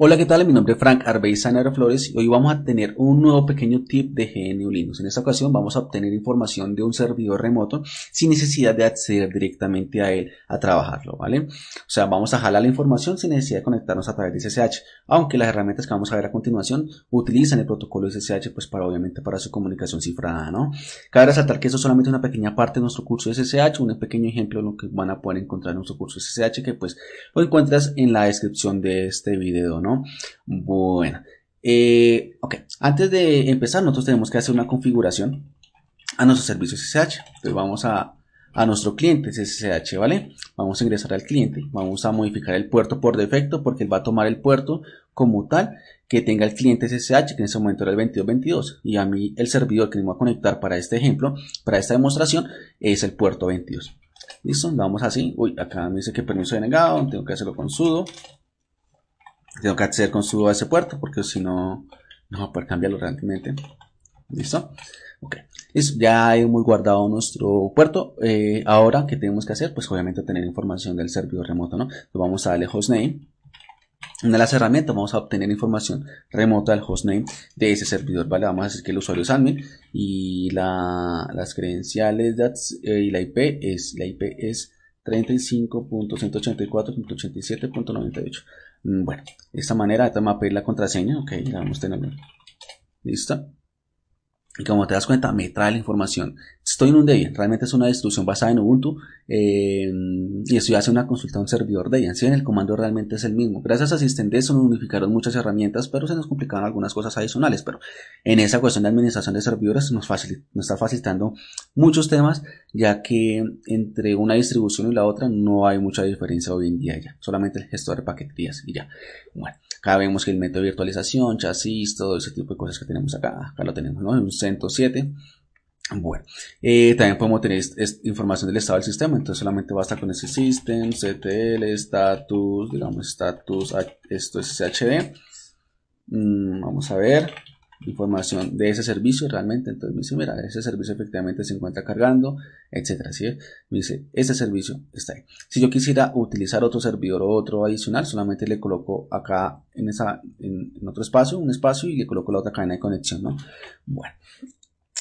Hola, ¿qué tal? Mi nombre es Frank Arbeizana Flores y hoy vamos a tener un nuevo pequeño tip de GNU Linux. En esta ocasión vamos a obtener información de un servidor remoto sin necesidad de acceder directamente a él a trabajarlo, ¿vale? O sea, vamos a jalar la información sin necesidad de conectarnos a través de SSH, aunque las herramientas que vamos a ver a continuación utilizan el protocolo SSH pues para obviamente para su comunicación cifrada, ¿no? Cabe resaltar que eso es solamente una pequeña parte de nuestro curso de SSH, un pequeño ejemplo de lo que van a poder encontrar en nuestro curso SSH que pues lo encuentras en la descripción de este video, ¿no? Bueno, eh, ok, antes de empezar nosotros tenemos que hacer una configuración a nuestro servicio SSH. Entonces vamos a, a nuestro cliente SSH, ¿vale? Vamos a ingresar al cliente, vamos a modificar el puerto por defecto porque él va a tomar el puerto como tal que tenga el cliente SSH, que en ese momento era el 2222, y a mí el servidor que me voy a conectar para este ejemplo, para esta demostración, es el puerto 22. Listo, vamos así. Uy, acá me dice que permiso denegado, tengo que hacerlo con sudo tengo que acceder con sudo a ese puerto porque si no, no va a poder cambiarlo realmente. ¿Listo? Ok. ya hemos guardado nuestro puerto. Eh, ahora, ¿qué tenemos que hacer? Pues obviamente obtener información del servidor remoto, ¿no? Entonces vamos a darle hostname. Una de las herramientas vamos a obtener información remota del hostname de ese servidor, ¿vale? Vamos a decir que el usuario es admin y la, las credenciales eh, y la IP es, la IP es 35.184.87.98. Mm, bueno, de esta manera te va a pedir la contraseña. Ok, ya vamos a tenerlo. ¿Listo? Y como te das cuenta, me trae la información. Estoy en un Debian, realmente es una distribución basada en Ubuntu eh, y estoy haciendo una consulta a un servidor Debian. Si en el comando realmente es el mismo. Gracias a Systems nos unificaron muchas herramientas, pero se nos complicaron algunas cosas adicionales. Pero en esa cuestión de administración de servidores nos, nos está facilitando muchos temas, ya que entre una distribución y la otra no hay mucha diferencia hoy en día. Solamente el gestor de paqueterías y ya. Bueno. Acá vemos que el método de virtualización, chasis, todo ese tipo de cosas que tenemos acá. Acá lo tenemos, ¿no? En un 107. Bueno, eh, también podemos tener información del estado del sistema, entonces solamente basta con ese system, ctl, status, digamos status, esto es shd. Mm, vamos a ver, información de ese servicio realmente. Entonces me dice, mira, ese servicio efectivamente se encuentra cargando, etcétera. ¿sí? Me dice, ese servicio está ahí. Si yo quisiera utilizar otro servidor o otro adicional, solamente le coloco acá en, esa, en, otro espacio, un espacio y le coloco la otra cadena de conexión, ¿no? Bueno.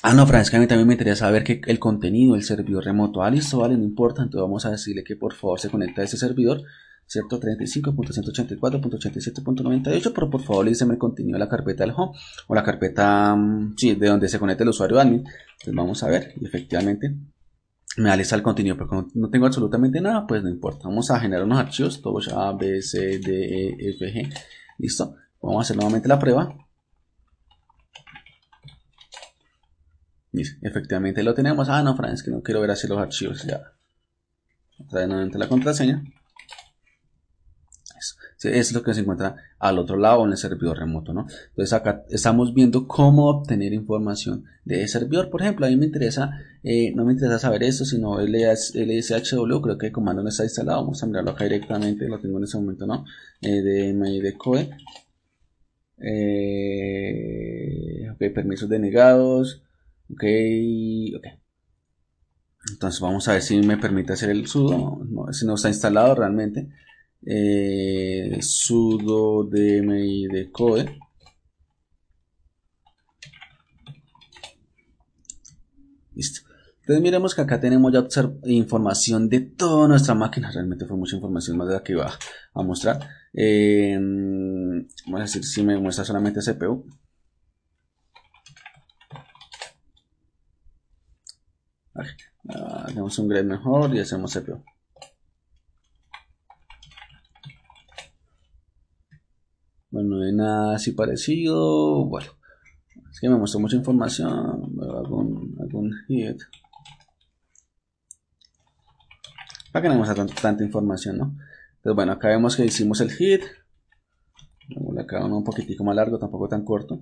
Ah, no, francamente también me interesa saber que el contenido del servidor remoto, ah, listo, vale, no importa, entonces vamos a decirle que por favor se conecte a ese servidor ¿cierto? 35.184.87.98, pero por favor dígame el contenido de la carpeta del home o la carpeta, mm, sí, de donde se conecta el usuario admin. Entonces vamos a ver y efectivamente me da lista el contenido, pero como no tengo absolutamente nada, pues no importa. Vamos a generar unos archivos, todos A, B, C, D, E, F, G. Listo. Vamos a hacer nuevamente la prueba. efectivamente lo tenemos. Ah, no, Fran, que no quiero ver así los archivos ya. Trae nuevamente la contraseña es lo que se encuentra al otro lado en el servidor remoto, ¿no? Entonces acá estamos viendo cómo obtener información de ese servidor. Por ejemplo, a mí me interesa, eh, no me interesa saber esto, sino LSHW, creo que el comando no está instalado. Vamos a mirarlo acá directamente, lo tengo en ese momento, ¿no? Eh, de de code. Eh, ok, permisos denegados. Ok, ok. Entonces vamos a ver si me permite hacer el sudo, si no está instalado realmente eh, sudo dmi de code listo. Entonces miremos que acá tenemos ya información de toda nuestra máquina. Realmente fue mucha información más de la que iba a mostrar. Eh, vamos a decir si me muestra solamente CPU. Ah, hacemos un grade mejor y hacemos CPU Bueno, no hay nada así parecido. Bueno, es que me mostró mucha información. Algún, algún hit. Para que no muestra tanta, información, ¿no? Entonces, bueno, acá vemos que hicimos el hit. Acá uno un poquitico más largo, tampoco tan corto.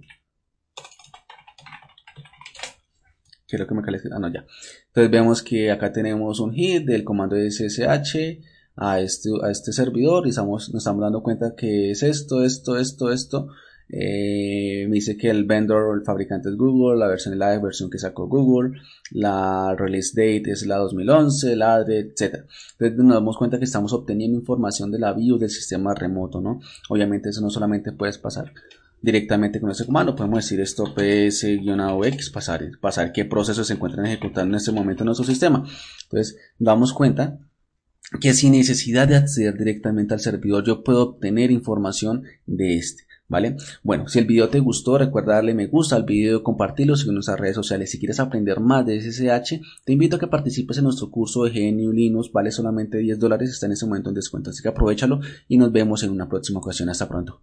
Quiero que me califique. Ah, no, ya. Entonces vemos que acá tenemos un hit del comando de SSH a este, a este servidor y estamos, nos estamos dando cuenta que es esto, esto, esto, esto, eh, me dice que el vendor o el fabricante es Google, la versión la versión que sacó Google, la release date es la 2011, la de, etc. Entonces nos damos cuenta que estamos obteniendo información de la BIOS del sistema remoto, ¿no? Obviamente eso no solamente puedes pasar directamente con ese comando, podemos decir esto ps-x, pasar, pasar qué procesos se encuentran ejecutando en este momento en nuestro sistema. Entonces, damos cuenta que sin necesidad de acceder directamente al servidor, yo puedo obtener información de este. ¿Vale? Bueno, si el video te gustó, recuerda darle me gusta al video, compartirlo, en nuestras redes sociales. Si quieres aprender más de SSH, te invito a que participes en nuestro curso de GNU Linux, vale solamente 10 dólares, está en ese momento en descuento, así que aprovechalo y nos vemos en una próxima ocasión. Hasta pronto.